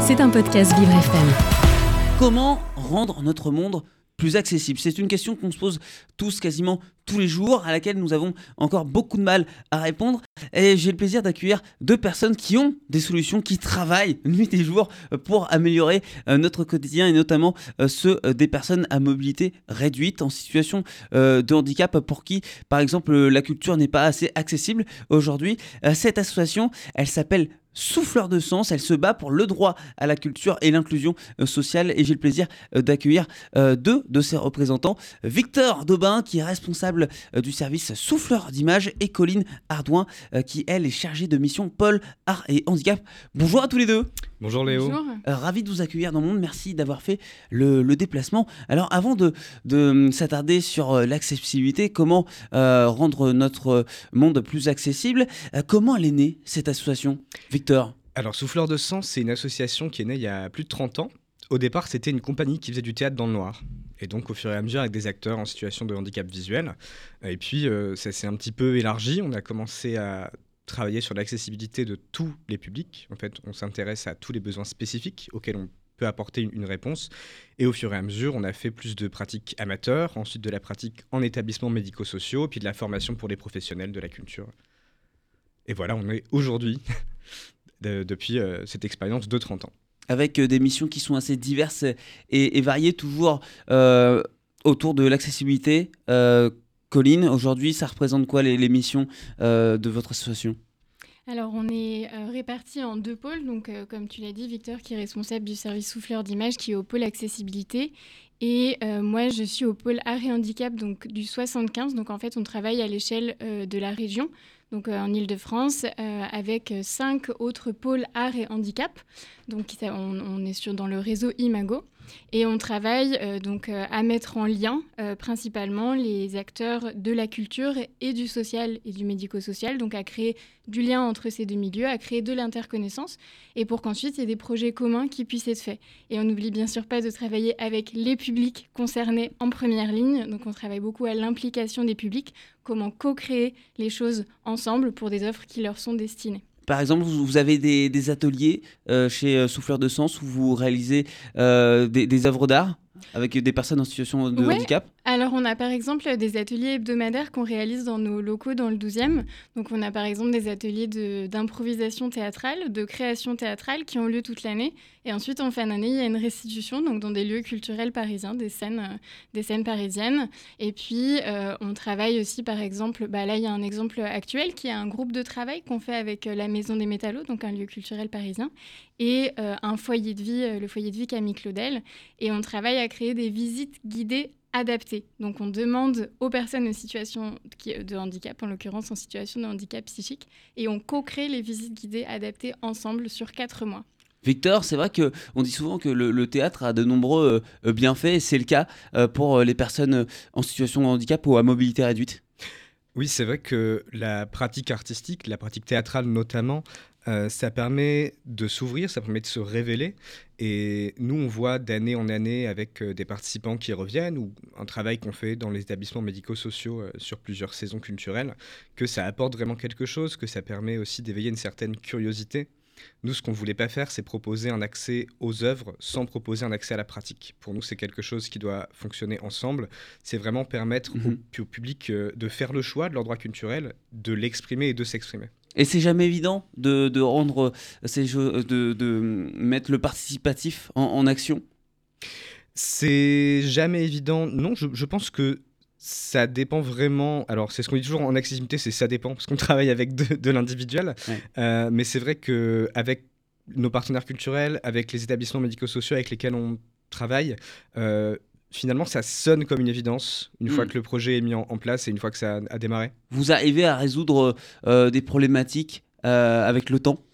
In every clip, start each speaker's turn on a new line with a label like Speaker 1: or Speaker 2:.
Speaker 1: C'est un podcast Vivre FM.
Speaker 2: Comment rendre notre monde plus accessible? C'est une question qu'on se pose tous quasiment tous les jours, à laquelle nous avons encore beaucoup de mal à répondre. Et j'ai le plaisir d'accueillir deux personnes qui ont des solutions, qui travaillent nuit et jour pour améliorer euh, notre quotidien et notamment euh, ceux euh, des personnes à mobilité réduite en situation de handicap pour qui, par exemple, la culture n'est pas assez accessible aujourd'hui. Cette association, elle s'appelle souffleur de sens. Elle se bat pour le droit à la culture et l'inclusion sociale. Et j'ai le plaisir d'accueillir deux de ses représentants. Victor Daubin, qui est responsable euh, du service souffleur d'image, et Colline Ardouin, euh, qui elle est chargée de mission Paul, Art et Handicap. Bonjour à tous les deux.
Speaker 3: Bonjour Léo.
Speaker 2: Euh, ravi de vous accueillir dans le monde. Merci d'avoir fait le, déplacement. Alors avant de, de s'attarder sur l'accessibilité, comment rendre notre monde plus accessible, comment elle est née cette association Victor?
Speaker 3: Alors, Souffleur de Sens, c'est une association qui est née il y a plus de 30 ans. Au départ, c'était une compagnie qui faisait du théâtre dans le noir. Et donc, au fur et à mesure, avec des acteurs en situation de handicap visuel. Et puis, euh, ça s'est un petit peu élargi. On a commencé à travailler sur l'accessibilité de tous les publics. En fait, on s'intéresse à tous les besoins spécifiques auxquels on peut apporter une, réponse. Et au fur et à mesure, on a fait plus de pratiques amateurs, ensuite de la pratique en établissements médico-sociaux, puis de la formation pour les professionnels de la culture. Et voilà, on est aujourd'hui, depuis euh, cette expérience de 30 ans
Speaker 2: avec euh, des missions qui sont assez diverses et, variées, toujours euh, autour de l'accessibilité. Euh, Colline, aujourd'hui, ça représente quoi les, missions de votre association?
Speaker 4: Alors, on est répartis en deux pôles. Donc, comme tu l'as dit, Victor, qui est responsable du service souffleur d'image, qui est au pôle accessibilité. Et moi, je suis au pôle art et handicap, donc du 75. Donc, en fait, on travaille à l'échelle de la région donc euh, en Ile-de-France, euh, avec cinq autres pôles art et handicap. Donc on, est sur, dans le réseau Imago. Et on travaille euh, donc à mettre en lien principalement les acteurs de la culture et du social et du médico-social, donc à créer du lien entre ces deux milieux, à créer de l'interconnaissance, et pour qu'ensuite il y ait des projets communs qui puissent être faits. Et on n'oublie bien sûr pas de travailler avec les publics concernés en première ligne, donc on travaille beaucoup à l'implication des publics, comment co-créer les choses ensemble pour des offres qui leur sont destinées.
Speaker 2: Par exemple, vous avez des, ateliers euh, chez euh, Souffleur de Sens où vous réalisez euh, des, des œuvres d'art avec des personnes en situation de handicap?
Speaker 4: Alors, on a par exemple des ateliers hebdomadaires qu'on réalise dans nos locaux dans le 12e. Donc, on a par exemple des ateliers d'improvisation théâtrale, de création théâtrale qui ont lieu toute l'année. Et ensuite, en fin d'année, il y a une restitution donc dans des lieux culturels parisiens, des scènes, euh, des scènes parisiennes. Et puis, euh, on travaille aussi, par exemple, bah là, il y a un exemple actuel qui est un groupe de travail qu'on fait avec euh, la Maison des Métallos, donc un lieu culturel parisien, et un foyer de vie, le foyer de vie Camille Claudel. Et on travaille à créer des visites guidées adaptées. Donc on demande aux personnes en situation de handicap, en l'occurrence en situation de handicap psychique, et on co-crée les visites guidées adaptées ensemble sur quatre mois.
Speaker 2: Victor, c'est vrai que on dit souvent que le, théâtre a de nombreux euh, bienfaits, et c'est le cas euh, pour euh, les personnes en situation de handicap ou à mobilité réduite?
Speaker 3: Oui, c'est vrai que la pratique artistique, la pratique théâtrale notamment, euh, ça permet de s'ouvrir, ça permet de se révéler. Et nous, on voit d'année en année avec euh, des participants qui reviennent ou un travail qu'on fait dans les établissements médico-sociaux euh, sur plusieurs saisons culturelles, que ça apporte vraiment quelque chose, que ça permet aussi d'éveiller une certaine curiosité. Nous, ce qu'on ne voulait pas faire, c'est proposer un accès aux œuvres sans proposer un accès à la pratique. Pour nous, c'est quelque chose qui doit fonctionner ensemble. C'est vraiment permettre au, mhm. public de faire le choix de leur droit culturel, de l'exprimer et de s'exprimer.
Speaker 2: Et c'est jamais évident de, rendre ces jeux, de, de, mettre le participatif en, action
Speaker 3: C'est jamais évident. Non, je, je pense que ça dépend vraiment. Alors, c'est ce qu'on dit toujours en accessibilité, c'est ça dépend, parce qu'on travaille avec de, l'individuel. Euh, mais c'est vrai qu'avec nos partenaires culturels, avec les établissements médico-sociaux avec lesquels on travaille, euh, finalement, ça sonne comme une évidence une fois mm. que le projet est mis en, place et une fois que ça a, démarré.
Speaker 2: Vous arrivez à résoudre euh, des problématiques avec le temps?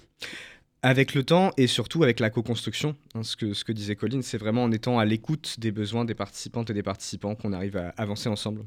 Speaker 3: Avec le temps et surtout avec la co-construction, hein, ce, que, ce que disait Colline, c'est vraiment en étant à l'écoute des besoins des participantes et des participants qu'on arrive à avancer ensemble.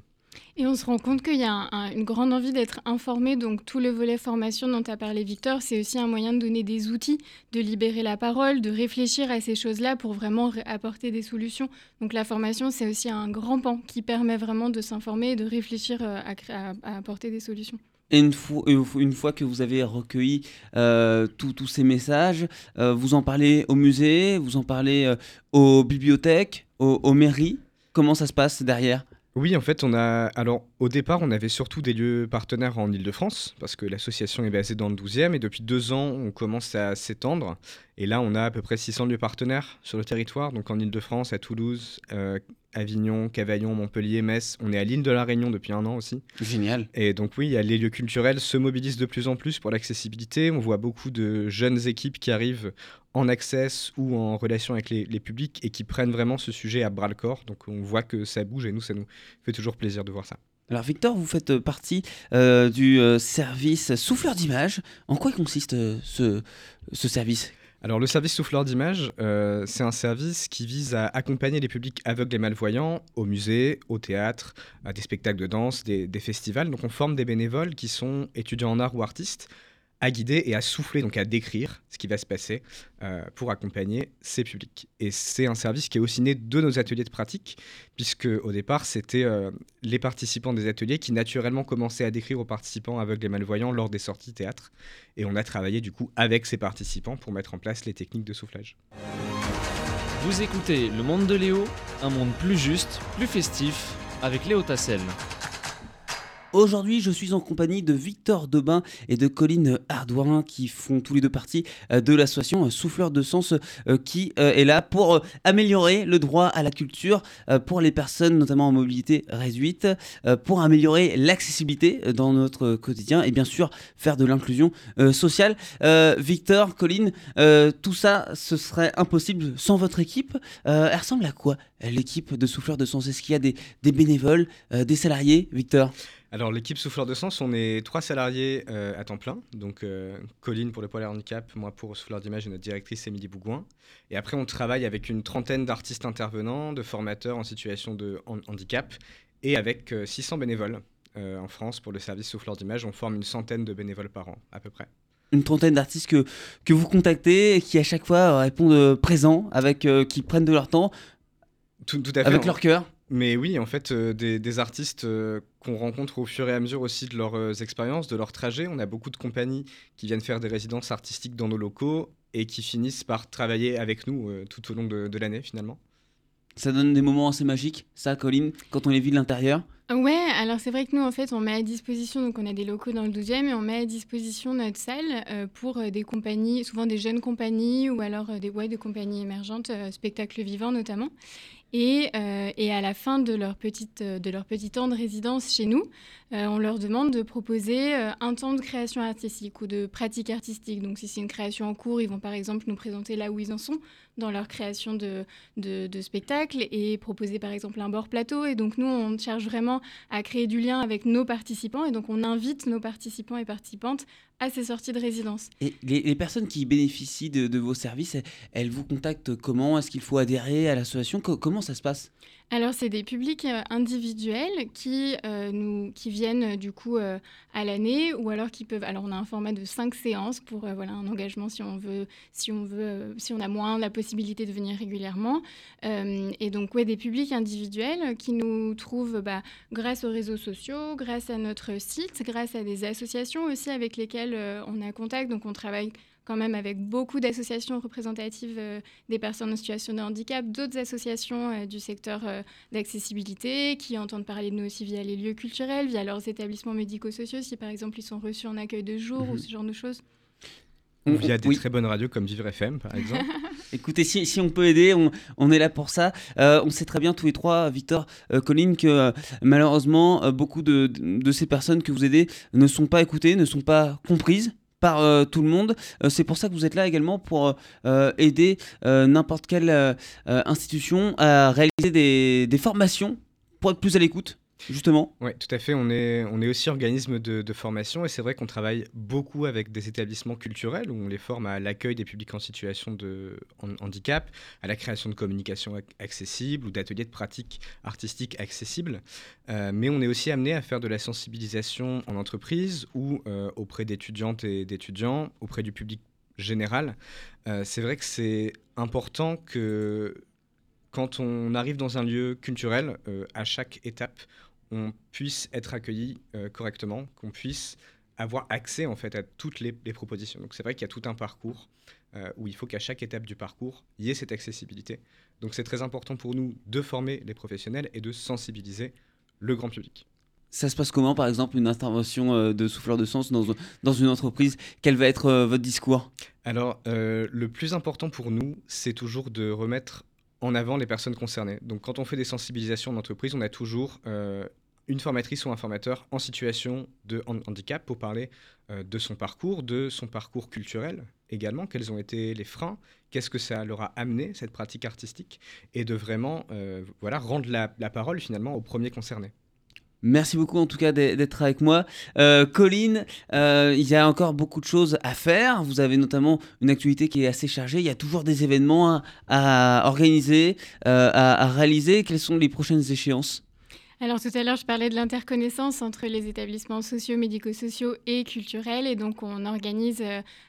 Speaker 4: Et on se rend compte qu'il y a une grande envie d'être informé. Donc, tout le volet formation dont as parlé, Victor, c'est aussi un moyen de donner des outils, de libérer la parole, de réfléchir à ces choses-là pour vraiment apporter des solutions. Donc, la formation, c'est aussi un grand pan qui permet vraiment de s'informer et de réfléchir euh, à, apporter des solutions.
Speaker 2: Et une fois, une fois que vous avez recueilli tous ces messages, vous en parlez au musée, vous en parlez aux bibliothèques, aux mairies Comment ça se passe derrière?
Speaker 3: Oui, en fait, on a. Alors, au départ, on avait surtout des lieux partenaires en Ile-de-France, parce que l'association est basée dans le 12e, et depuis deux ans, on commence à s'étendre. Et là, on a à peu près 600 lieux partenaires sur le territoire, donc en Ile-de-France, à Toulouse, euh, Avignon, Cavaillon, Montpellier, Metz. On est à l'île de la Réunion depuis un an aussi.
Speaker 2: Génial.
Speaker 3: Et donc oui, les lieux culturels se mobilisent de plus en plus pour l'accessibilité. On voit beaucoup de jeunes équipes qui arrivent en access ou en relation avec les, publics et qui prennent vraiment ce sujet à bras le corps. Donc on voit que ça bouge et nous, ça nous fait toujours plaisir de voir ça.
Speaker 2: Alors Victor, vous faites partie euh, du euh, service souffleur d'image. En quoi consiste euh, ce, ce service?
Speaker 3: Alors le service souffleur d'image, euh, c'est un service qui vise à accompagner les publics aveugles et malvoyants au musée, au théâtre, à des spectacles de danse, des, des festivals. Donc on forme des bénévoles qui sont étudiants en art ou artistes à guider et à souffler, donc à décrire ce qui va se passer euh, pour accompagner ces publics. Et c'est un service qui est aussi né de nos ateliers de pratique, puisque au départ, c'était euh, les participants des ateliers qui naturellement commençaient à décrire aux participants aveugles et malvoyants lors des sorties théâtre. Et on a travaillé du coup avec ces participants pour mettre en place les techniques de soufflage.
Speaker 5: Vous écoutez Le Monde de Léo, un monde plus juste, plus festif, avec Léo Tassel.
Speaker 2: Aujourd'hui, je suis en compagnie de Victor Debin et de Colline Ardouin qui font tous les deux partie euh, de l'association euh, Souffleur de Sens euh, qui est là pour améliorer le droit à la culture pour les personnes notamment en mobilité réduite, pour améliorer l'accessibilité dans notre quotidien et bien sûr faire de l'inclusion sociale. Victor, Colline, tout ça, ce serait impossible sans votre équipe. elle ressemble à quoi l'équipe de Souffleur de Sens? Est-ce qu'il y a des bénévoles, des salariés, Victor?
Speaker 3: Alors l'équipe Souffleur de Sens, on est trois salariés euh, à temps plein. Donc euh, Colline pour le poil et handicap, moi pour Souffleur d'image et notre directrice Émilie Bougouin. Et après on travaille avec une trentaine d'artistes intervenants, de formateurs en situation de handicap et avec 600 euh, bénévoles en France pour le service Souffleur d'image. On forme une centaine de bénévoles par an à peu près
Speaker 2: une trentaine d'artistes que, que vous contactez et qui à chaque fois répondent présents, avec, qui prennent de leur temps,
Speaker 3: tout, à fait,
Speaker 2: avec leur cœur.
Speaker 3: Mais oui, en fait, euh, des, artistes euh, qu'on rencontre au fur et à mesure aussi de leurs euh, expériences, de leurs trajets. On a beaucoup de compagnies qui viennent faire des résidences artistiques dans nos locaux et qui finissent par travailler avec nous tout au long de, l'année finalement.
Speaker 2: Ça donne des moments assez magiques, ça, Colline, quand on les vit de l'intérieur?
Speaker 4: Ouais, alors c'est vrai que nous, en fait, on met à disposition, donc on a des locaux dans le 12e, et on met à disposition notre salle pour des compagnies, souvent des jeunes compagnies, ou alors des, ouais, des compagnies émergentes, spectacles vivants notamment. Euh, et, à la fin de leur, petite, euh, de leur petit temps de résidence chez nous, euh, on leur demande de proposer un temps de création artistique ou de pratique artistique. Donc si c'est une création en cours, ils vont par exemple nous présenter là où ils en sont dans leur création de, de, spectacles et proposer par exemple un bord plateau. Et donc nous, on cherche vraiment à créer du lien avec nos participants et donc on invite nos participants et participantes à ces sorties de résidence.
Speaker 2: Et les, personnes qui bénéficient de, vos services, elles, vous contactent comment? Est-ce qu'il faut adhérer à l'association? Comment ça se passe?
Speaker 4: Alors, c'est des publics euh, individuels qui, euh, nous, viennent euh, du coup à l'année ou alors qui peuvent. Alors, on a un format de cinq séances pour un engagement si on veut, si on veut, si on a moins la possibilité de venir régulièrement. et donc, ouais, des publics individuels qui nous trouvent bah, grâce aux réseaux sociaux, grâce à notre site, grâce à des associations aussi avec lesquelles on a contact. Donc, on travaille quand même avec beaucoup d'associations représentatives euh, des personnes en situation de handicap, d'autres associations euh, du secteur euh, d'accessibilité qui entendent parler de nous aussi via les lieux culturels, via leurs établissements médico-sociaux, si par exemple ils sont reçus en accueil de jour ou mhm. ce genre de choses.
Speaker 3: Ou via des très bonnes radios comme Vivre FM, par exemple.
Speaker 2: Écoutez, si, si, on peut aider, on, on, est là pour ça. on sait très bien tous les trois, Victor, Colline, que malheureusement, beaucoup de, de, ces personnes que vous aidez ne sont pas écoutées, ne sont pas comprises par euh, tout le monde. Euh, c'est pour ça que vous êtes là également pour euh, aider n'importe quelle institution à réaliser des, des formations pour être plus à l'écoute justement
Speaker 3: Oui, tout à fait. On est, on est aussi organisme de, formation et c'est vrai qu'on travaille beaucoup avec des établissements culturels où on les forme à l'accueil des publics en situation de handicap, à la création de communication accessible ou d'ateliers de pratique artistique accessibles. Euh, mais on est aussi amené à faire de la sensibilisation en entreprise ou euh, auprès d'étudiantes et d'étudiants, auprès du public général. Euh, c'est vrai que c'est important que quand on arrive dans un lieu culturel, à chaque étape, on puisse être accueilli euh, correctement, qu'on puisse avoir accès en fait à toutes les, propositions. Donc c'est vrai qu'il y a tout un parcours où il faut qu'à chaque étape du parcours, il y ait cette accessibilité. Donc c'est très important pour nous de former les professionnels et de sensibiliser le grand public.
Speaker 2: Ça se passe comment, par exemple, une intervention euh, de souffleur de sens dans, dans une entreprise? Quel va être euh, votre discours?
Speaker 3: Alors, euh, le plus important pour nous, c'est toujours de remettre en avant les personnes concernées. Donc, quand on fait des sensibilisations en entreprise, on a toujours une formatrice ou un formateur en situation de handicap pour parler de son parcours, de son parcours culturel également, quels ont été les freins, qu'est-ce que ça leur a amené, cette pratique artistique, et de vraiment voilà, rendre la, parole finalement aux premiers concernés.
Speaker 2: Merci beaucoup en tout cas d'être avec moi. Euh, Colline, euh, il y a encore beaucoup de choses à faire. Vous avez notamment une actualité qui est assez chargée. Il y a toujours des événements à, organiser, euh, à, réaliser. Quelles sont les prochaines échéances?
Speaker 4: Alors tout à l'heure, je parlais de l'interconnaissance entre les établissements sociaux, médico-sociaux et culturels. Et donc, on organise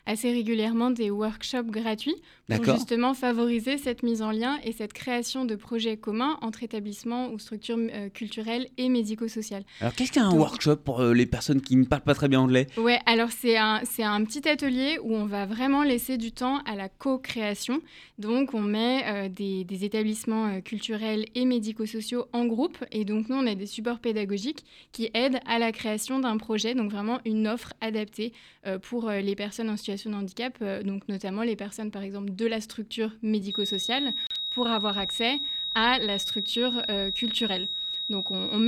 Speaker 4: assez régulièrement des workshops gratuits pour justement favoriser cette mise en lien et cette création de projets communs entre établissements ou structures euh, culturelles et médico-sociales.
Speaker 2: Alors qu'est-ce qu'un workshop pour euh, les personnes qui ne parlent pas très bien anglais?
Speaker 4: Ouais, alors c'est un, un petit atelier où on va vraiment laisser du temps à la co-création. Donc on met euh, des, des, établissements culturels et médico-sociaux en groupe et donc nous on a des supports pédagogiques qui aident à la création d'un projet, donc vraiment une offre adaptée pour les personnes en situation de handicap, donc notamment les personnes par exemple de la structure médico-sociale pour avoir accès à la structure euh, culturelle. Donc on,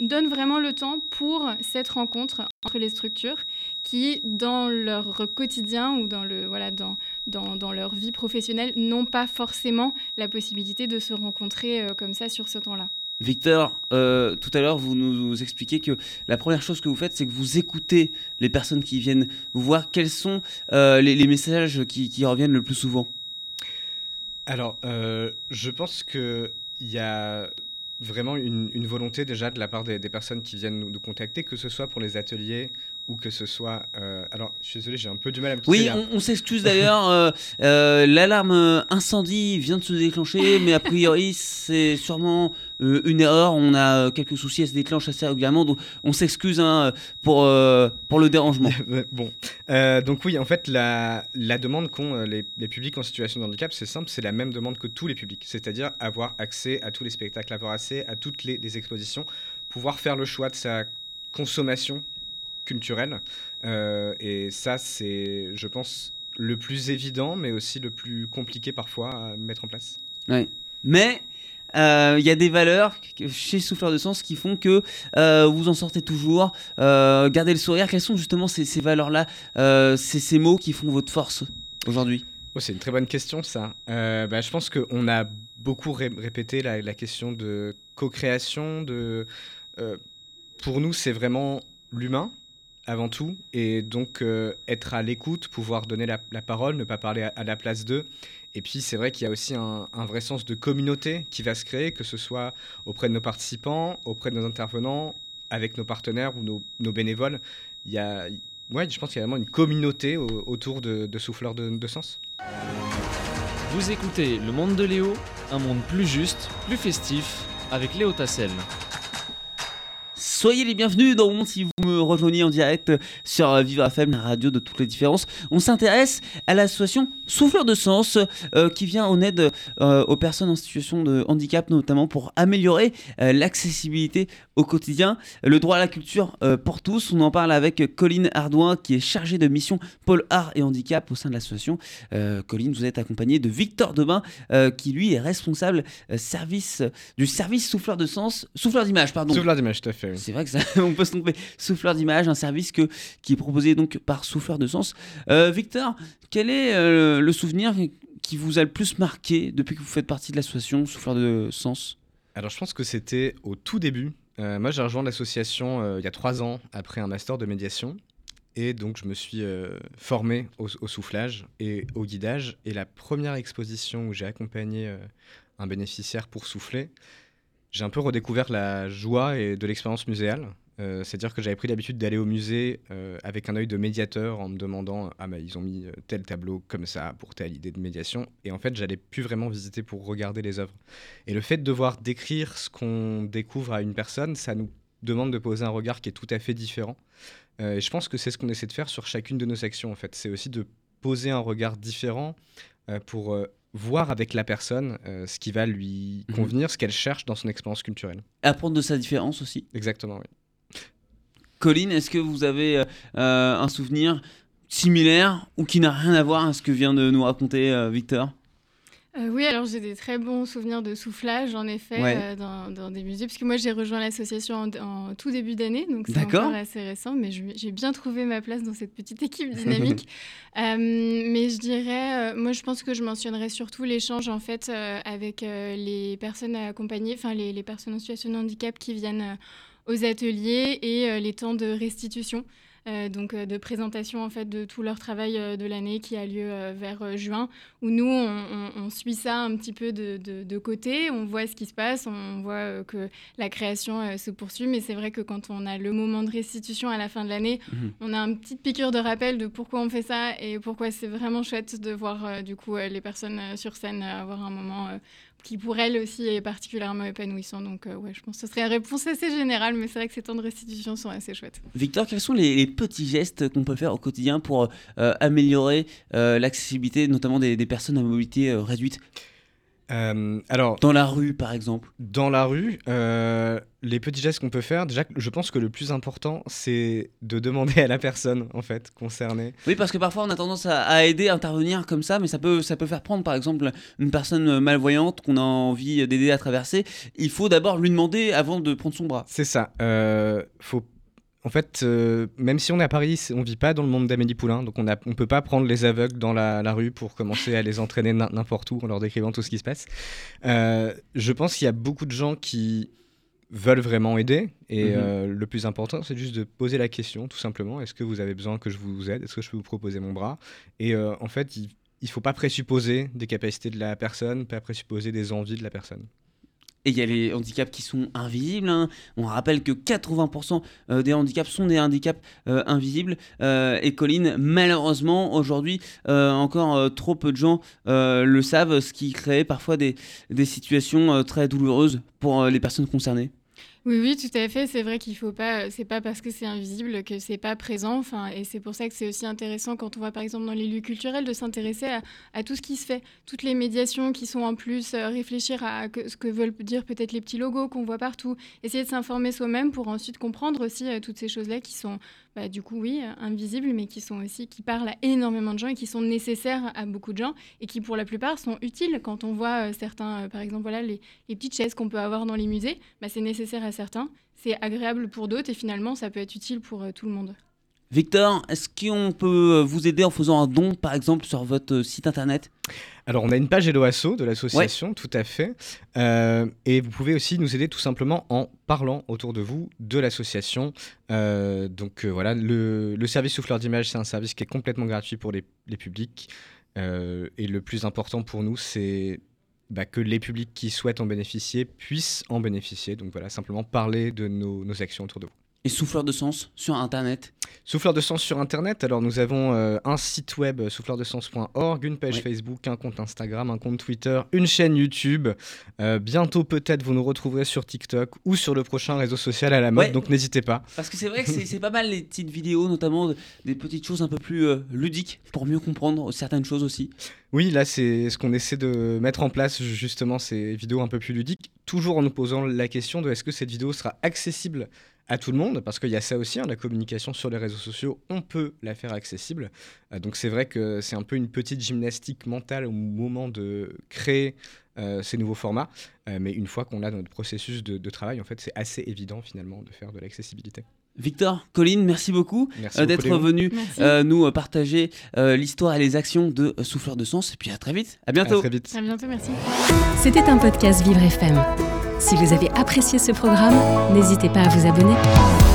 Speaker 4: donne vraiment le temps pour cette rencontre entre les structures qui, dans leur quotidien ou dans, leur vie professionnelle, n'ont pas forcément la possibilité de se rencontrer euh, comme ça sur ce temps-là.
Speaker 2: Victor, euh, tout à l'heure, vous nous expliquez que la première chose que vous faites, c'est que vous écoutez les personnes qui viennent vous voir. Quels sont euh, les, messages qui, reviennent le plus souvent?
Speaker 3: Alors, euh, je pense qu'il y a vraiment une, volonté déjà de la part des, personnes qui viennent nous, contacter, que ce soit pour les ateliers ou que ce soit... alors, je suis désolé, j'ai un peu du mal à me
Speaker 2: Oui, on, s'excuse d'ailleurs. L'alarme incendie vient de se déclencher, mais a priori, c'est sûrement euh, une erreur, on a euh, quelques soucis, elle se déclenche assez régulièrement, donc on s'excuse hein, pour, euh, pour le dérangement.
Speaker 3: bon, donc oui, en fait, la, la demande qu'ont les, les, publics en situation de handicap, c'est simple, c'est la même demande que tous les publics, c'est-à-dire avoir accès à tous les spectacles, avoir accès à toutes les, les expositions, pouvoir faire le choix de sa consommation culturelle. et ça, c'est, je pense, le plus évident, mais aussi le plus compliqué parfois à mettre en place.
Speaker 2: Oui. Mais il euh, y a des valeurs chez Souffleur de Sens qui font que euh, vous en sortez toujours. Euh, gardez le sourire. Quelles sont justement ces, valeurs-là, ces, mots qui font votre force aujourd'hui?
Speaker 3: C'est une très bonne question, ça. Bah, je pense qu'on a beaucoup répété la, question de co-création. Pour nous, c'est vraiment l'humain avant tout, et donc être à l'écoute, pouvoir donner la, parole, ne pas parler à la place d'eux, et puis c'est vrai qu'il y a aussi un, vrai sens de communauté qui va se créer, que ce soit auprès de nos participants, auprès de nos intervenants, avec nos partenaires ou nos, bénévoles. Il y a, ouais, je pense qu'il y a vraiment une communauté autour de, Souffleurs de, Sens.
Speaker 5: Vous écoutez Le Monde de Léo, un monde plus juste, plus festif, avec Léo Tassel.
Speaker 2: Soyez les bienvenus dans le monde si vous me rejoignez en direct sur Vivre FM, la radio de toutes les différences. On s'intéresse à l'association Souffleur de Sens euh, qui vient en aide euh, aux personnes en situation de handicap, notamment pour améliorer euh, l'accessibilité au quotidien. Le droit à la culture pour tous, on en parle avec Colline Ardouin qui est chargée de mission Pôle Art et Handicap au sein de l'association. Colline, vous êtes accompagnée de Victor Debin qui lui est responsable service, du service Souffleur de Sens, Souffleur d'image, pardon.
Speaker 3: Souffleur d'image, tout à fait.
Speaker 2: C'est vrai que ça, on peut se tromper. Souffleur d'image, un service que, qui est proposé donc par Souffleur de Sens. Victor, quel est euh, le souvenir qui vous a le plus marqué depuis que vous faites partie de l'association Souffleur de Sens?
Speaker 3: Alors je pense que c'était au tout début. Euh, moi j'ai rejoint l'association euh, il y a trois ans après un master de médiation. Et donc je me suis formé au, soufflage et au guidage. Et la première exposition où j'ai accompagné un bénéficiaire pour souffler, j'ai un peu redécouvert la joie et de l'expérience muséale. Euh, c'est-à-dire que j'avais pris l'habitude d'aller au musée euh, avec un œil de médiateur en me demandant Ah, mais ils ont mis euh, tel tableau comme ça pour telle idée de médiation. Et en fait, j'allais plus vraiment visiter pour regarder les œuvres. Et le fait de devoir décrire ce qu'on découvre à une personne, ça nous demande de poser un regard qui est tout à fait différent. Et je pense que c'est ce qu'on essaie de faire sur chacune de nos actions, en fait. C'est aussi de poser un regard différent pour voir avec la personne euh, ce qui va lui
Speaker 2: Mhm.
Speaker 3: convenir, ce qu'elle cherche dans son expérience culturelle.
Speaker 2: Apprendre de sa différence aussi.
Speaker 3: Exactement, oui.
Speaker 2: Colline, est-ce que vous avez euh, euh, un souvenir similaire ou qui n'a rien à voir à ce que vient de nous raconter euh, Victor?
Speaker 4: Euh, oui, alors j'ai des très bons souvenirs de soufflage, en effet,
Speaker 2: Ouais.
Speaker 4: euh, dans, dans des musées, parce que moi j'ai rejoint l'association en, en tout début d'année, donc c'est encore assez récent, mais j'ai bien trouvé ma place dans cette petite équipe dynamique. Euh, mais je dirais, moi je pense que je mentionnerais surtout l'échange en fait avec les personnes accompagnées, enfin les, les personnes en situation de handicap qui viennent aux ateliers et les temps de restitution. Euh, donc euh, de présentation en fait de tout leur travail euh, de l'année qui a lieu euh, vers juin où nous, on, on- on suit ça un petit peu de, de- de côté, on voit ce qui se passe, on voit que la création se poursuit, mais c'est vrai que quand on a le moment de restitution à la fin de l'année,
Speaker 2: Mhm.
Speaker 4: on a une petite piqûre de rappel de pourquoi on fait ça et pourquoi c'est vraiment chouette de voir du coup les personnes sur scène avoir un moment qui pour elles aussi est particulièrement épanouissant. Donc euh, ouais, je pense que ce serait une réponse assez générale, mais c'est vrai que ces temps de restitution sont assez chouettes.
Speaker 2: Victor, quels sont les, petits gestes qu'on peut faire au quotidien pour euh, améliorer euh, l'accessibilité, notamment des, des personnes à mobilité euh, réduite?
Speaker 3: Euh, alors,
Speaker 2: Dans la rue, par exemple
Speaker 3: Dans la rue, euh, les petits gestes qu'on peut faire, déjà, je pense que le plus important, c'est de demander à la personne, en fait, concernée.
Speaker 2: Oui, parce que parfois on a tendance à, à aider, à intervenir comme ça, mais ça peut, ça peut faire prendre, par exemple, une personne malvoyante qu'on a envie d'aider à traverser. Il faut d'abord lui demander avant de prendre son bras.
Speaker 3: C'est ça. Euh, faut... En fait, euh, même si on est à Paris, on vit pas dans le monde d'Amélie Poulain, donc on ne on peut pas prendre les aveugles dans la, la rue pour commencer à les entraîner n'im- n'importe où en leur décrivant tout ce qui se passe. Euh, je pense qu'il y a beaucoup de gens qui veulent vraiment aider, et
Speaker 2: Mhm.
Speaker 3: euh, le plus important, c'est juste de poser la question, tout simplement. Est-ce que vous avez besoin que je vous aide? Est-ce que je peux vous proposer mon bras? Et en fait, il ne faut pas présupposer des capacités de la personne, pas présupposer des envies de la personne.
Speaker 2: Et il y a les handicaps qui sont invisibles. hein. On rappelle que 80% euh, des handicaps sont des handicaps euh, invisibles. Euh, et Colline, malheureusement, aujourd'hui, encore trop peu de gens le savent, ce qui crée parfois des, situations très douloureuses pour les personnes concernées.
Speaker 4: Oui, oui, tout à fait. C'est vrai qu'il faut pas. euh, C'est pas parce que c'est invisible que c'est pas présent. Enfin, et c'est pour ça que c'est aussi intéressant quand on va par exemple dans les lieux culturels de s'intéresser à, tout ce qui se fait, toutes les médiations qui sont en plus, euh, réfléchir à ce que veulent dire peut-être les petits logos qu'on voit partout, essayer de s'informer soi-même pour ensuite comprendre aussi euh, toutes ces choses-là qui sont, bah, du coup, oui, invisibles, mais qui sont aussi qui parlent à énormément de gens et qui sont nécessaires à beaucoup de gens et qui pour la plupart sont utiles quand on voit certains, par exemple, voilà les les petites chaises qu'on peut avoir dans les musées, bah, c'est nécessaire à certains, c'est agréable pour d'autres et finalement ça peut être utile pour euh, tout le monde.
Speaker 2: Victor, est-ce qu'on peut euh, vous aider en faisant un don, par exemple, sur votre euh, site internet?
Speaker 3: Alors, on a une page Hello Asso de l'association, tout à fait. Euh, et vous pouvez aussi nous aider tout simplement en parlant autour de vous de l'association. Euh, donc euh, voilà, le, le service souffleur d'image, c'est un service qui est complètement gratuit pour les, les publics. Euh, et le plus important pour nous, c'est bah, que les publics qui souhaitent en bénéficier puissent en bénéficier. Donc voilà, simplement parler de nos, nos actions autour de vous.
Speaker 2: Et souffleur de sens sur internet
Speaker 3: Souffleur de sens sur Internet, alors nous avons euh, un site web euh, souffleurdesens.org, une page
Speaker 2: Oui.
Speaker 3: Facebook, un compte Instagram, un compte Twitter, une chaîne YouTube. Euh, bientôt peut-être vous nous retrouverez sur TikTok ou sur le prochain réseau social à la mode,
Speaker 2: Ouais.
Speaker 3: donc n'hésitez pas.
Speaker 2: Parce que c'est vrai que c'est pas mal les petites vidéos, notamment de- des petites choses un peu plus euh, ludiques pour mieux comprendre certaines choses aussi.
Speaker 3: Oui, là c'est ce qu'on essaie de mettre en place justement ces vidéos un peu plus ludiques, toujours en nous posant la question de est-ce que cette vidéo sera accessible à tout le monde, parce qu'il y a ça aussi, hein, la communication sur les réseaux sociaux, on peut la faire accessible. Euh, donc c'est vrai que c'est un peu une petite gymnastique mentale au moment de créer euh, ces nouveaux formats, Euh, mais une fois qu'on a notre processus de, de travail, en fait c'est assez évident finalement de faire de l'accessibilité.
Speaker 2: Victor, Colline, merci beaucoup
Speaker 3: Merci
Speaker 2: euh,
Speaker 3: beaucoup,
Speaker 2: d'être venu euh, nous partager euh, l'histoire et les actions de Souffleur de Sens. Et puis à très vite. À
Speaker 3: À
Speaker 2: bientôt.
Speaker 3: très vite.
Speaker 4: À bientôt, merci.
Speaker 1: C'était un podcast Vivre FM. Si vous avez apprécié ce programme, n'hésitez pas à vous abonner.